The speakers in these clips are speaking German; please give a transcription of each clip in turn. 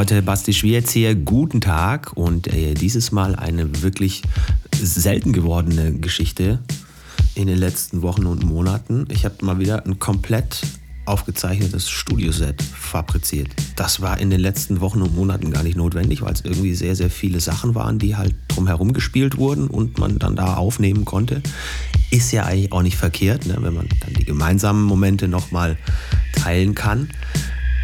Leute, Basti Schwierz hier. Guten Tag und äh, dieses Mal eine wirklich selten gewordene Geschichte in den letzten Wochen und Monaten. Ich habe mal wieder ein komplett aufgezeichnetes Studioset fabriziert. Das war in den letzten Wochen und Monaten gar nicht notwendig, weil es irgendwie sehr, sehr viele Sachen waren, die halt drumherum gespielt wurden und man dann da aufnehmen konnte. Ist ja eigentlich auch nicht verkehrt, ne, wenn man dann die gemeinsamen Momente nochmal teilen kann.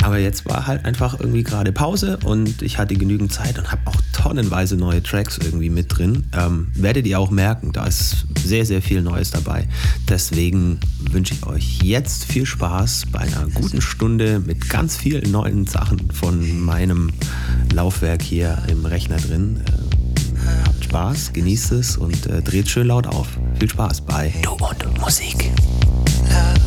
Aber jetzt war halt einfach irgendwie gerade Pause und ich hatte genügend Zeit und habe auch tonnenweise neue Tracks irgendwie mit drin. Ähm, werdet ihr auch merken, da ist sehr, sehr viel Neues dabei. Deswegen wünsche ich euch jetzt viel Spaß bei einer guten Stunde mit ganz vielen neuen Sachen von meinem Laufwerk hier im Rechner drin. Äh, habt Spaß, genießt es und äh, dreht schön laut auf. Viel Spaß bei Du und Musik. That's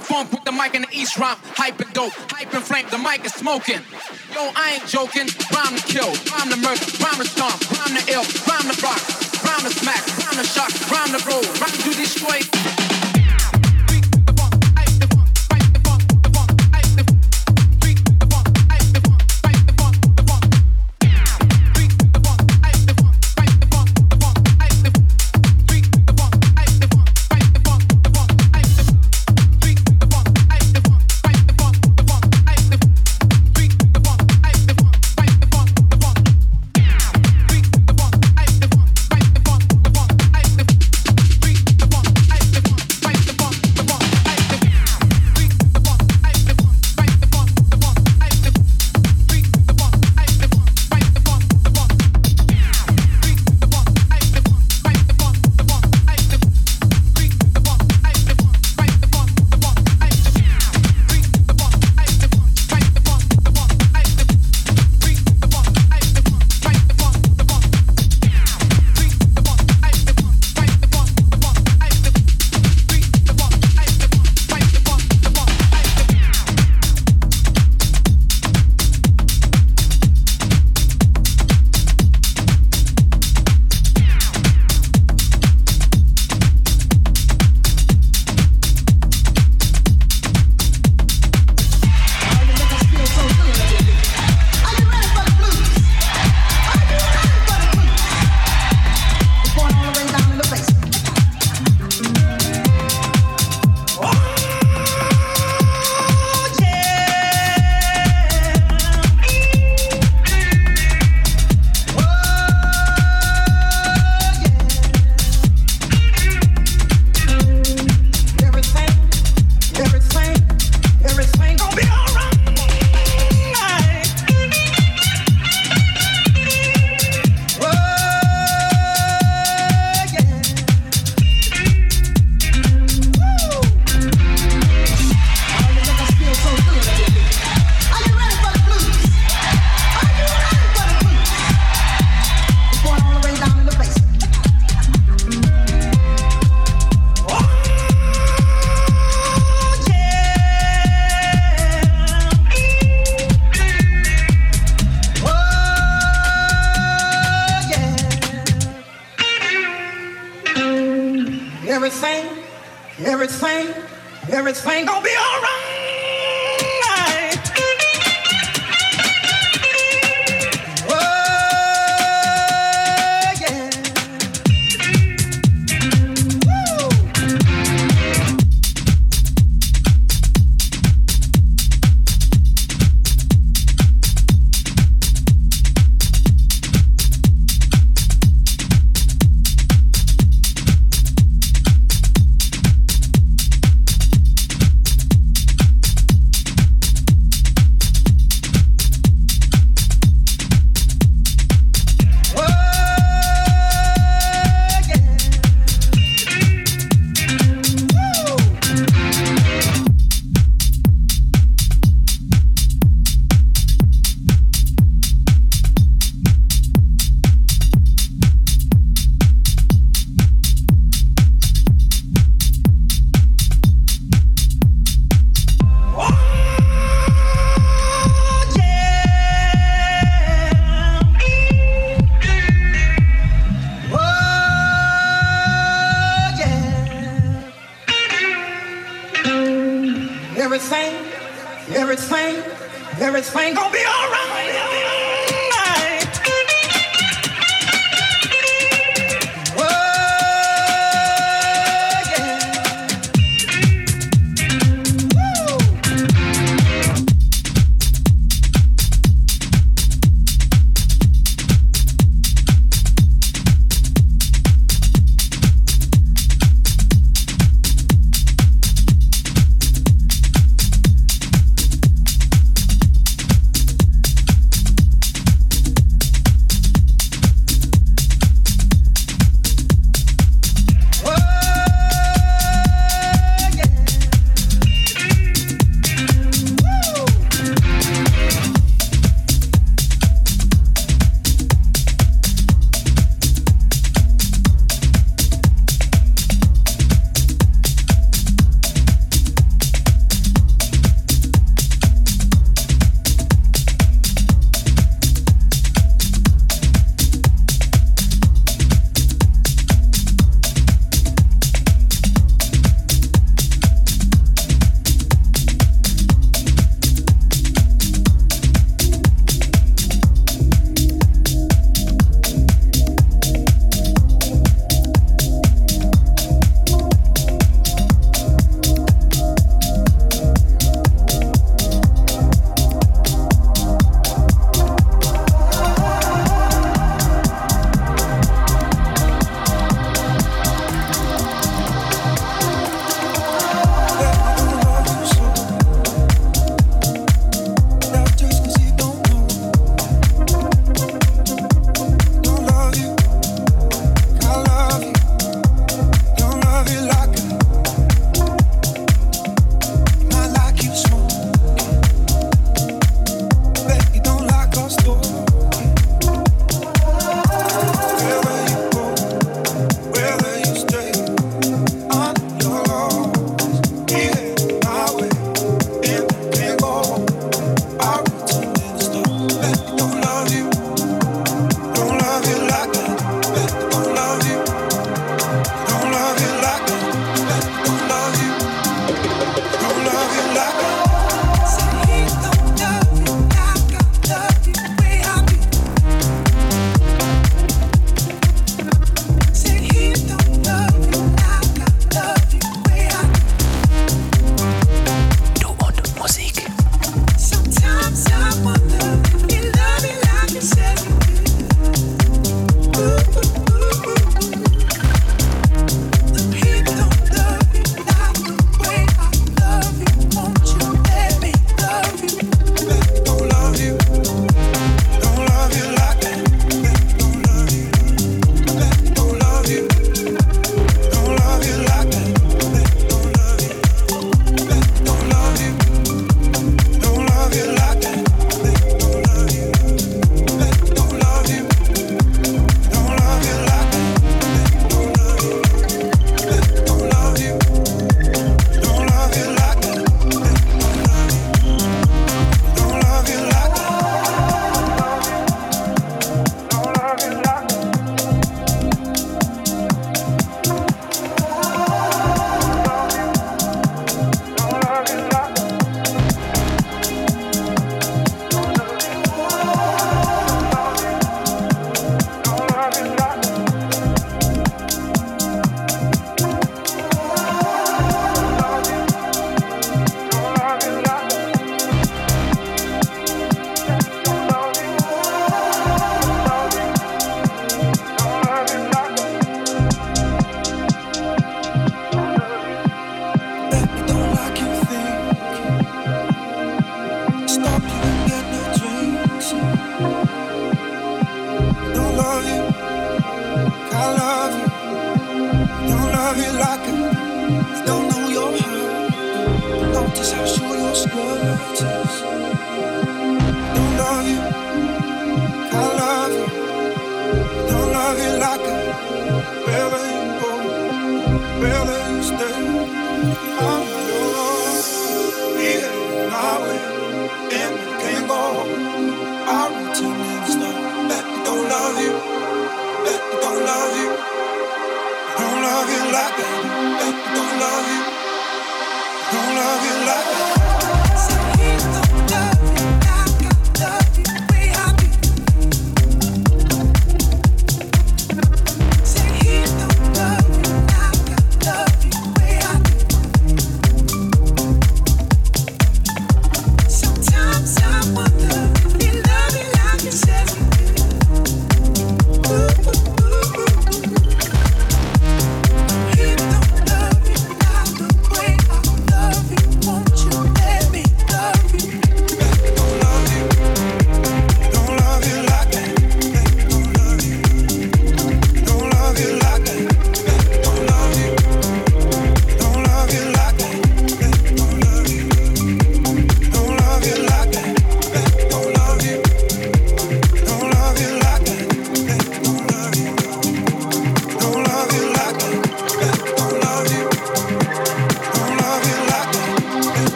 the funk with the mic in the East rhyme. Hype and dope, hype and flame, the mic is smoking. Yo, I ain't joking. Rhyme to kill, rhyme to murder, rhyme to stomp, rhyme to ill, rhyme to rock, rhyme to smack, rhyme to shock, rhyme to roll, rhyme to destroy. Everything gonna be alright.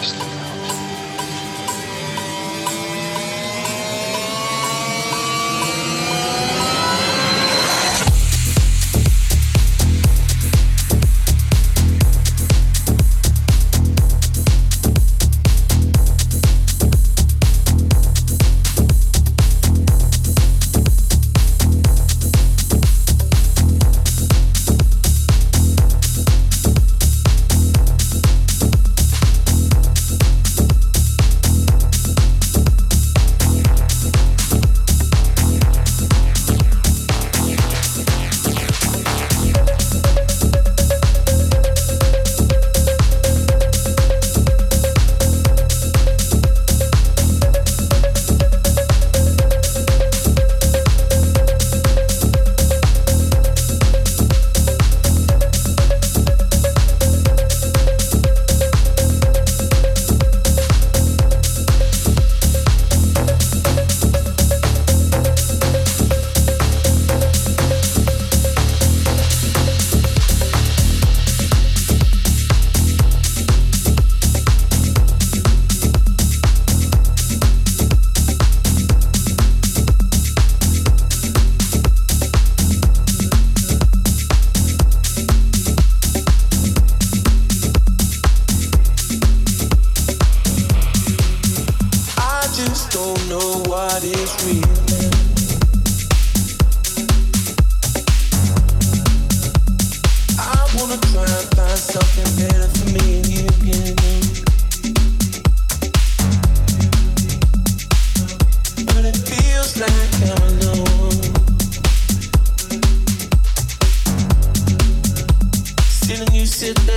podcast.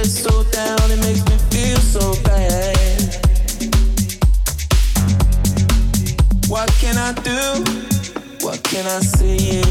so down, it makes me feel so bad. What can I do? What can I say?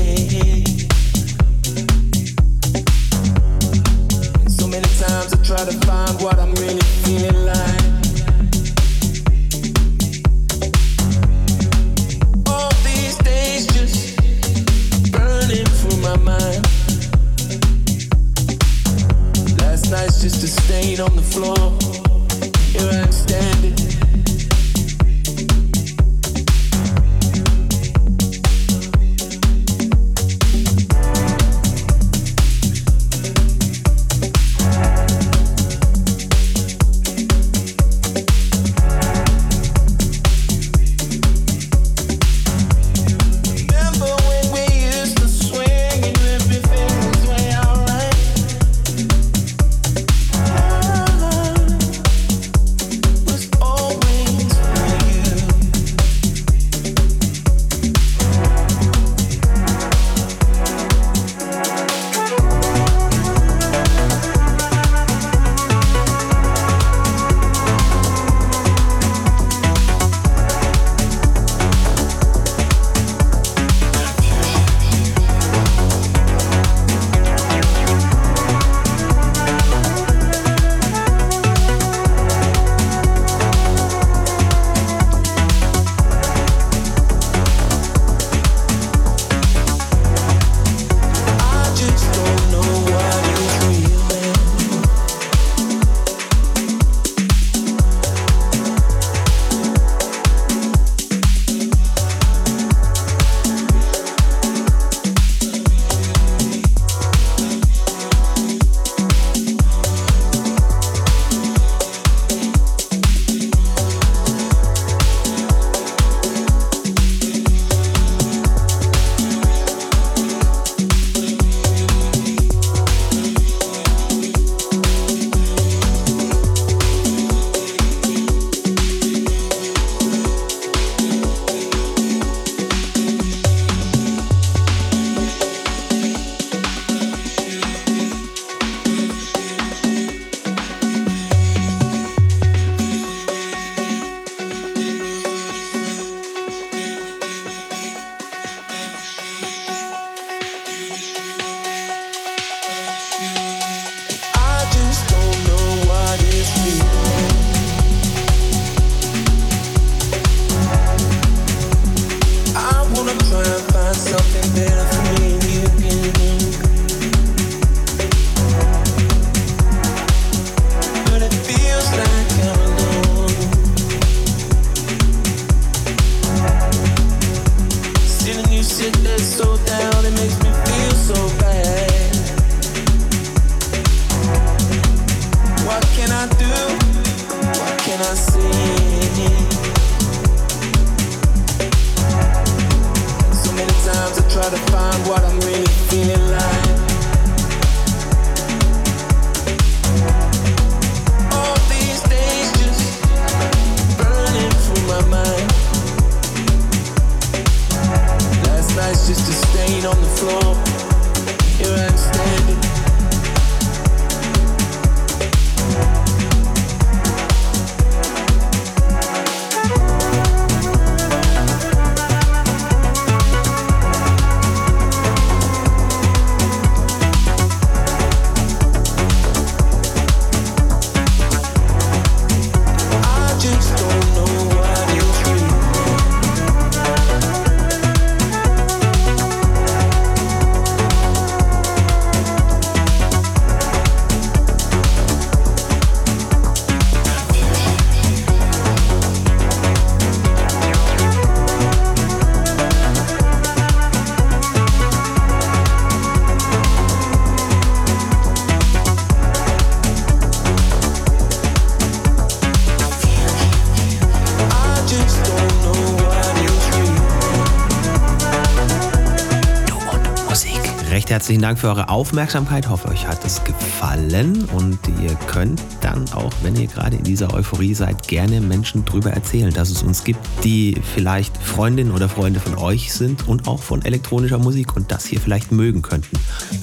Herzlichen Dank für eure Aufmerksamkeit. Hoffe, euch hat es gefallen und ihr könnt dann auch, wenn ihr gerade in dieser Euphorie seid, gerne Menschen drüber erzählen, dass es uns gibt, die vielleicht Freundinnen oder Freunde von euch sind und auch von elektronischer Musik und das hier vielleicht mögen könnten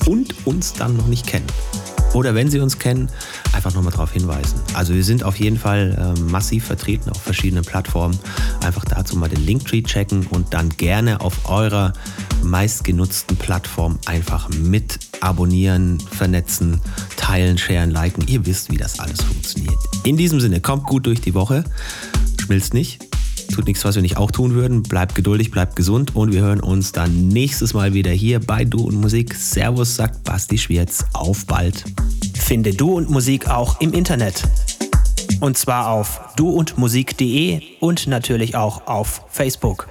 und uns dann noch nicht kennen. Oder wenn Sie uns kennen, einfach nochmal darauf hinweisen. Also wir sind auf jeden Fall äh, massiv vertreten auf verschiedenen Plattformen. Einfach dazu mal den Linktree checken und dann gerne auf eurer meistgenutzten Plattform einfach mit abonnieren, vernetzen, teilen, sharen, liken. Ihr wisst, wie das alles funktioniert. In diesem Sinne, kommt gut durch die Woche. Schmilzt nicht. Tut nichts, was wir nicht auch tun würden. Bleibt geduldig, bleibt gesund und wir hören uns dann nächstes Mal wieder hier bei Du und Musik. Servus, sagt Basti Schwierz. Auf bald. Finde Du und Musik auch im Internet. Und zwar auf duundmusik.de und natürlich auch auf Facebook.